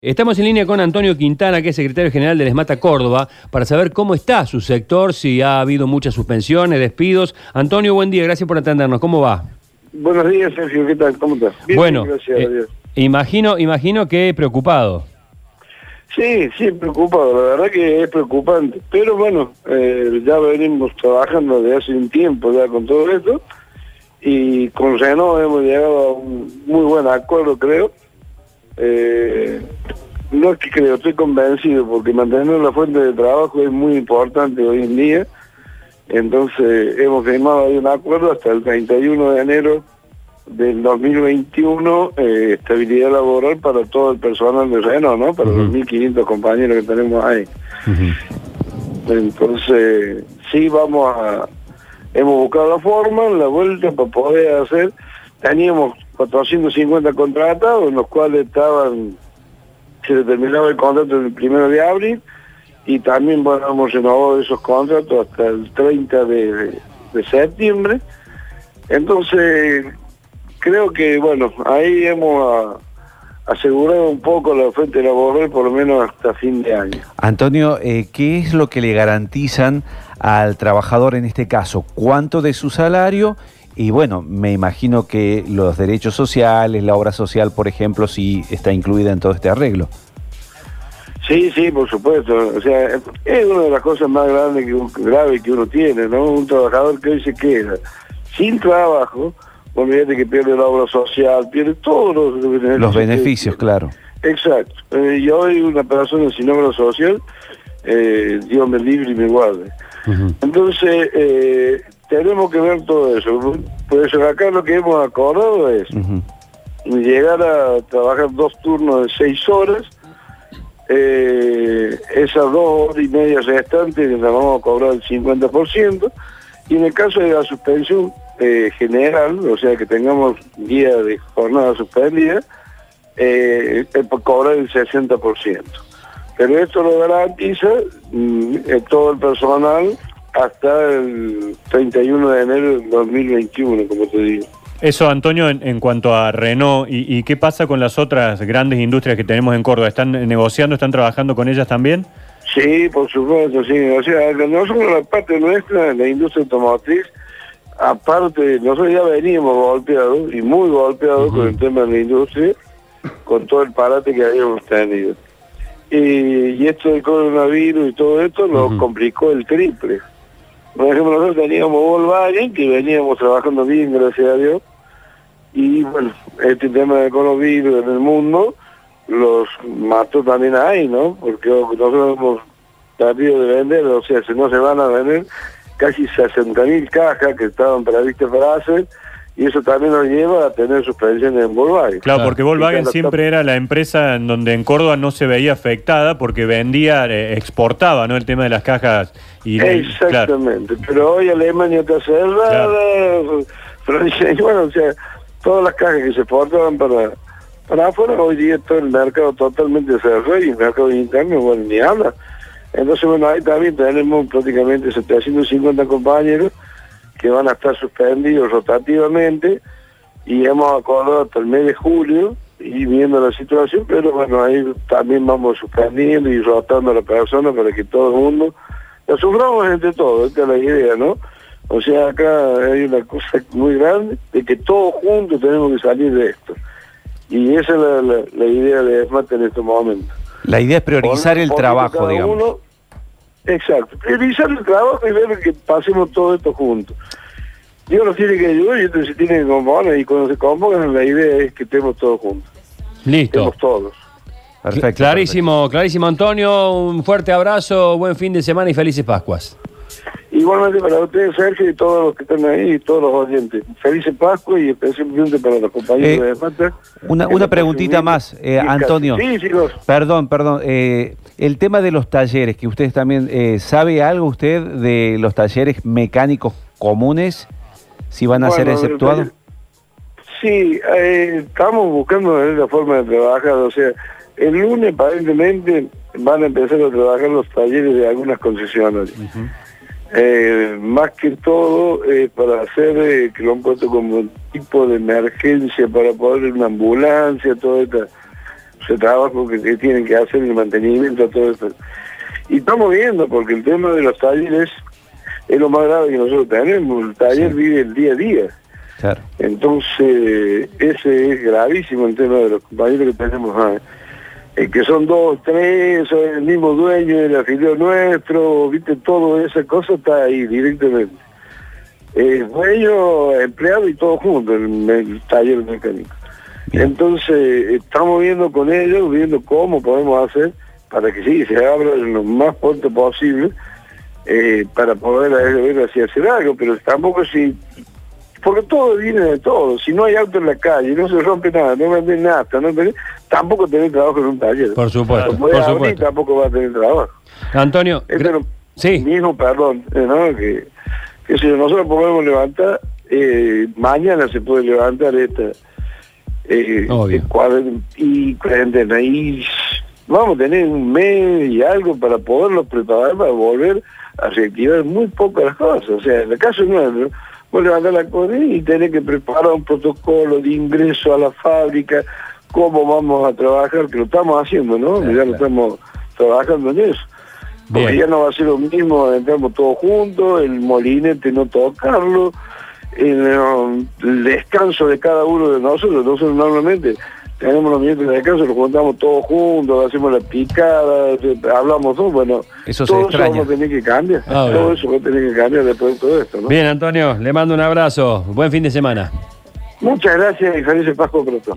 Estamos en línea con Antonio Quintana, que es secretario general del ESMATA Córdoba, para saber cómo está su sector, si ha habido muchas suspensiones, despidos. Antonio, buen día, gracias por atendernos. ¿Cómo va? Buenos días, Sergio, ¿qué tal? ¿Cómo estás? Bien, bueno, gracias eh, imagino, imagino que preocupado. Sí, sí, preocupado, la verdad que es preocupante. Pero bueno, eh, ya venimos trabajando desde hace un tiempo ya con todo esto y con Renault hemos llegado a un muy buen acuerdo, creo. Eh, no es que creo, estoy convencido, porque mantener la fuente de trabajo es muy importante hoy en día. Entonces hemos firmado ahí un acuerdo hasta el 31 de enero del 2021, eh, estabilidad laboral para todo el personal de Reno, ¿no? Para los 1.500 compañeros que tenemos ahí. Entonces, sí vamos a... Hemos buscado la forma, la vuelta para poder hacer... Teníamos 450 contratados, en los cuales estaban se determinaba el contrato el primero de abril y también bueno, hemos renovado esos contratos hasta el 30 de, septiembre. Entonces, creo que bueno, ahí hemos asegurado un poco la fuente laboral por lo menos hasta fin de año. Antonio, eh, ¿qué es lo que le garantizan al trabajador en este caso? ¿Cuánto de su salario? Y bueno, me imagino que los derechos sociales, la obra social, por ejemplo, sí está incluida en todo este arreglo. Sí, sí, por supuesto. O sea, es una de las cosas más grandes que grave que uno tiene, ¿no? Un trabajador que hoy se queda sin trabajo, olvídate que pierde la obra social, pierde todos los, beneficios. Los beneficios, claro. Exacto. Eh, y hoy una persona sin obra social, eh, Dios me libre y me guarde. Entonces, eh, tenemos que ver todo eso. Por eso acá lo que hemos acordado es llegar a trabajar dos turnos de seis horas, eh, esas dos horas y media restantes las vamos a cobrar el 50%, y en el caso de la suspensión eh, general, o sea que tengamos día de jornada suspendida, eh, cobrar el 60%. Pero esto lo garantiza mm, todo el personal hasta el 31 de enero del 2021, como te digo. Eso, Antonio, en, cuanto a Renault, y, qué pasa con las otras grandes industrias que tenemos en Córdoba? ¿Están negociando, están trabajando con ellas también? Sí, por supuesto, sí. O sea, nosotros la parte nuestra, la industria automotriz, aparte, nosotros ya veníamos golpeados, y muy golpeados con el tema de la industria, con todo el parate que habíamos tenido. Y, esto del coronavirus y todo esto nos complicó el triple. Por ejemplo, nosotros teníamos Volkswagen, que veníamos trabajando bien, gracias a Dios, y bueno, este tema de coronavirus en el mundo los mató también ahí, ¿no? Porque nosotros hemos tratado de vender, o sea, si no se van a vender casi 60.000 cajas que estaban previstas para hacer, y eso también nos lleva a tener suspensiones en Volkswagen. Claro, porque Volkswagen siempre era la empresa en donde en Córdoba no se veía afectada porque vendía, eh, exportaba, ¿no? El tema de las cajas. Y, Exactamente, pero hoy Alemania está cerrada, Francia, bueno, o sea, todas las cajas que se exportaban para, para afuera, hoy día todo el mercado totalmente cerrado y el mercado interno, bueno, ni habla. Entonces, bueno, ahí también tenemos prácticamente 750 compañeros que van a estar suspendidos rotativamente y hemos acordado hasta el mes de julio y viendo la situación, pero bueno, ahí también vamos suspendiendo y rotando a la persona para que todo el mundo la suframos entre todos, esta es la idea, ¿no? O sea, acá hay una cosa muy grande de que todos juntos tenemos que salir de esto. Y esa es la, idea de ESMAT en este momento. La idea es priorizar el trabajo, digamos. Exacto, priorizar el trabajo y ver que pasemos todo esto juntos. Dios nos tiene que ayudar y entonces se tiene que componer y cuando se compongan la idea es que estemos todos juntos. Listo. Estemos todos. Perfecto. Clarísimo, clarísimo Antonio, un fuerte abrazo, buen fin de semana y felices Pascuas. Igualmente para ustedes, Sergio, y todos los que están ahí y todos los oyentes. Felices Pascuas y especialmente para los compañeros eh, de Mata. Una, una preguntita más, eh, Antonio. Sí, chicos. Perdón, perdón. Eh, el tema de los talleres, que ustedes también, ¿sabe algo usted de los talleres mecánicos comunes? si van a ser exceptuados? Sí, eh, estamos buscando la forma de trabajar, o sea, el lunes aparentemente van a empezar a trabajar los talleres de algunas concesiones. Eh, más que todo eh, para hacer que lo han puesto como tipo de emergencia para poder una ambulancia, toda esta ese trabajo que, tienen que hacer el mantenimiento, todo esto. Y estamos viendo, porque el tema de los talleres es lo más grave que nosotros tenemos, el taller vive el día a día. Entonces, ese es gravísimo el tema de los compañeros que tenemos ahí. Eh, que son dos, tres, son el mismo dueño del afiliado nuestro, viste, todo esa cosa está ahí directamente. Es dueño, empleado y todo junto en el taller mecánico. Entonces, estamos viendo con ellos, viendo cómo podemos hacer para que sí, se abra lo más pronto posible eh, para poder ver hacer algo, pero tampoco si porque todo viene de todo. Si no hay auto en la calle, no se rompe nada, no venden nada, no tampoco tener trabajo en un taller. Por supuesto. por supuesto. tampoco va a tener trabajo. Antonio, sí. mismo, perdón, eh, ¿no? que, que si nosotros podemos levantar, eh, mañana se puede levantar esta eh, y cuarentena. Y vamos a tener un mes y algo para poderlo preparar para volver a reactivar muy pocas cosas. O sea, en el caso nuestro, vos levantás la CODE y tenés que preparar un protocolo de ingreso a la fábrica, cómo vamos a trabajar, que lo estamos haciendo, ¿no? ya lo estamos trabajando en eso. Porque ya no va a ser lo mismo, entramos todos juntos, el molinete no tocarlo, el, el descanso de cada uno de nosotros, nosotros normalmente tenemos los minutos de descanso, los juntamos todos juntos, hacemos la picada, hablamos todo, bueno, eso todo se eso vamos a tener que cambiar, ah, todo eso va a tener que cambiar después de todo esto. ¿no? Bien, Antonio, le mando un abrazo, buen fin de semana. Muchas gracias y felices Pascua pronto.